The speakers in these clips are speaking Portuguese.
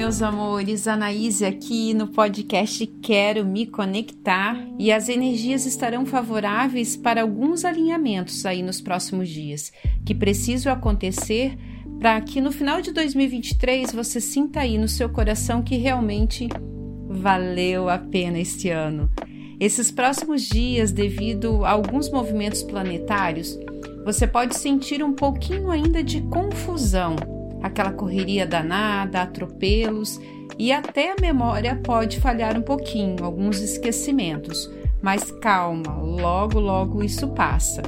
meus amores, Anaíse aqui no podcast Quero Me Conectar e as energias estarão favoráveis para alguns alinhamentos aí nos próximos dias que precisam acontecer para que no final de 2023 você sinta aí no seu coração que realmente valeu a pena este ano. Esses próximos dias, devido a alguns movimentos planetários, você pode sentir um pouquinho ainda de confusão aquela correria danada, atropelos e até a memória pode falhar um pouquinho, alguns esquecimentos. Mas calma, logo, logo isso passa.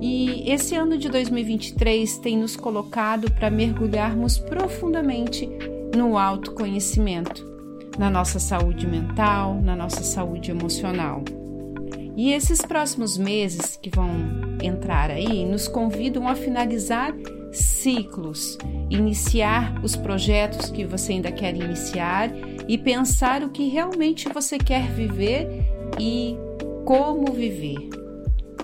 E esse ano de 2023 tem nos colocado para mergulharmos profundamente no autoconhecimento, na nossa saúde mental, na nossa saúde emocional. E esses próximos meses que vão entrar aí nos convidam a finalizar ciclos, iniciar os projetos que você ainda quer iniciar e pensar o que realmente você quer viver e como viver.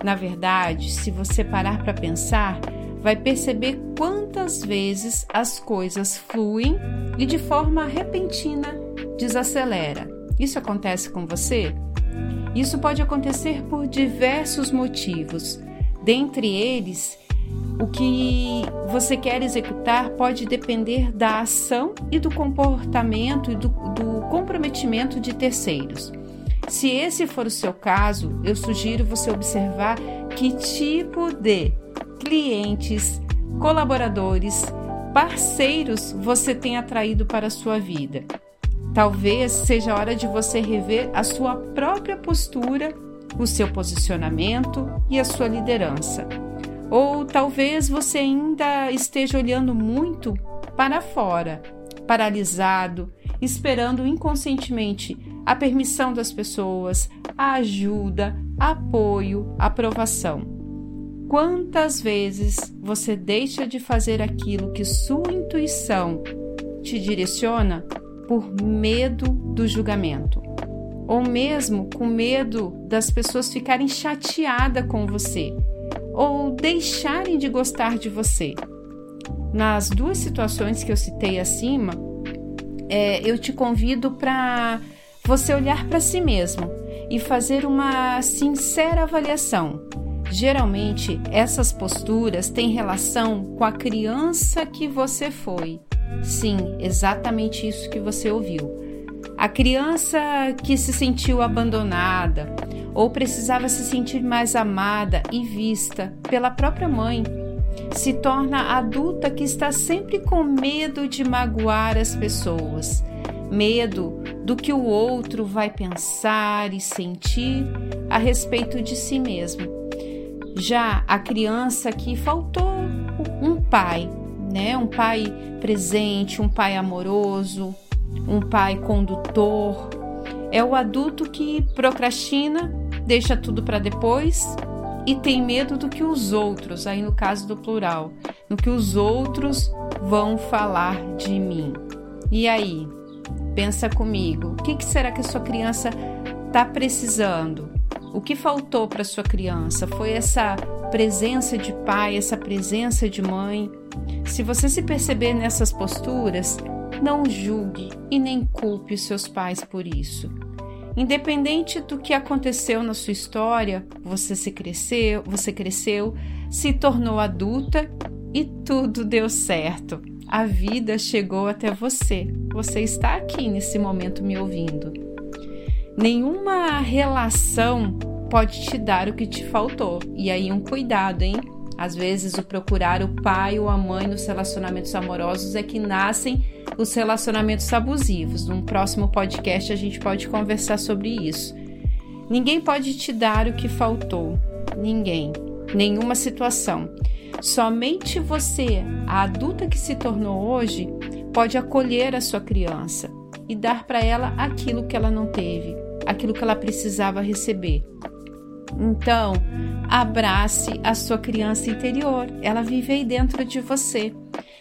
Na verdade, se você parar para pensar, vai perceber quantas vezes as coisas fluem e de forma repentina desacelera. Isso acontece com você? Isso pode acontecer por diversos motivos, dentre eles o que você quer executar pode depender da ação e do comportamento e do, do comprometimento de terceiros. Se esse for o seu caso, eu sugiro você observar que tipo de clientes, colaboradores, parceiros você tem atraído para a sua vida. Talvez seja hora de você rever a sua própria postura, o seu posicionamento e a sua liderança. Ou talvez você ainda esteja olhando muito para fora, paralisado, esperando inconscientemente a permissão das pessoas, a ajuda, apoio, aprovação. Quantas vezes você deixa de fazer aquilo que sua intuição te direciona por medo do julgamento? Ou mesmo com medo das pessoas ficarem chateadas com você ou deixarem de gostar de você. Nas duas situações que eu citei acima, é, eu te convido para você olhar para si mesmo e fazer uma sincera avaliação. Geralmente, essas posturas têm relação com a criança que você foi. Sim, exatamente isso que você ouviu. A criança que se sentiu abandonada, ou precisava se sentir mais amada e vista pela própria mãe. Se torna adulta que está sempre com medo de magoar as pessoas, medo do que o outro vai pensar e sentir a respeito de si mesmo. Já a criança que faltou um pai, né? Um pai presente, um pai amoroso, um pai condutor, é o adulto que procrastina, deixa tudo para depois e tem medo do que os outros, aí no caso do plural, no que os outros vão falar de mim. E aí, pensa comigo, o que, que será que a sua criança está precisando? O que faltou para sua criança? Foi essa presença de pai, essa presença de mãe? Se você se perceber nessas posturas, não julgue e nem culpe os seus pais por isso. Independente do que aconteceu na sua história, você se cresceu, você cresceu, se tornou adulta e tudo deu certo. A vida chegou até você. Você está aqui nesse momento me ouvindo. Nenhuma relação pode te dar o que te faltou. E aí um cuidado, hein? Às vezes, o procurar o pai ou a mãe nos relacionamentos amorosos é que nascem os relacionamentos abusivos. Num próximo podcast, a gente pode conversar sobre isso. Ninguém pode te dar o que faltou. Ninguém. Nenhuma situação. Somente você, a adulta que se tornou hoje, pode acolher a sua criança e dar para ela aquilo que ela não teve, aquilo que ela precisava receber. Então, abrace a sua criança interior, ela vive aí dentro de você.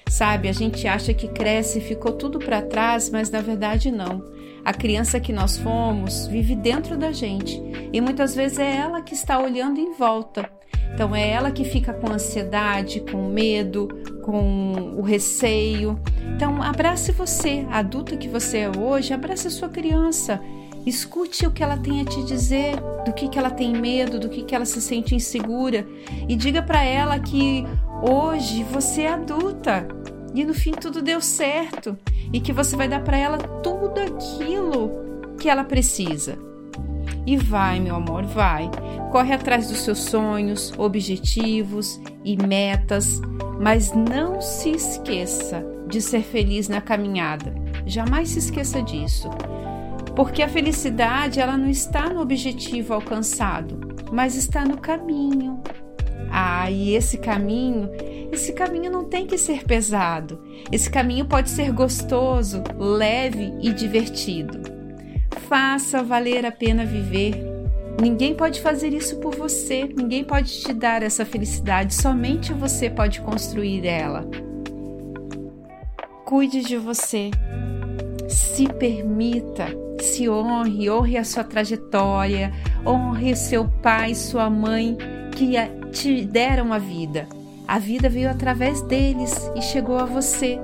Sabe, a gente acha que cresce e ficou tudo para trás, mas na verdade não. A criança que nós fomos vive dentro da gente e muitas vezes é ela que está olhando em volta. Então é ela que fica com ansiedade, com medo, com o receio. Então abrace você, adulta que você é hoje, abrace a sua criança. Escute o que ela tem a te dizer, do que, que ela tem medo, do que, que ela se sente insegura e diga para ela que hoje você é adulta e no fim tudo deu certo e que você vai dar para ela tudo aquilo que ela precisa. E vai, meu amor, vai. Corre atrás dos seus sonhos, objetivos e metas, mas não se esqueça de ser feliz na caminhada. Jamais se esqueça disso. Porque a felicidade, ela não está no objetivo alcançado, mas está no caminho. Ah, e esse caminho, esse caminho não tem que ser pesado. Esse caminho pode ser gostoso, leve e divertido. Faça valer a pena viver. Ninguém pode fazer isso por você, ninguém pode te dar essa felicidade, somente você pode construir ela. Cuide de você, se permita, se honre, honre a sua trajetória, honre seu pai, sua mãe que te deram a vida. A vida veio através deles e chegou a você.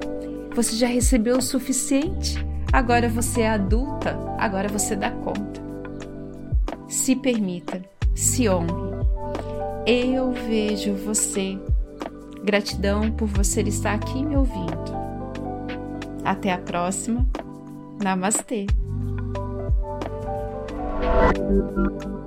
Você já recebeu o suficiente? Agora você é adulta, agora você dá conta. Se permita, se honre. Eu vejo você. Gratidão por você estar aqui me ouvindo. Até a próxima. Namastê. Thank you.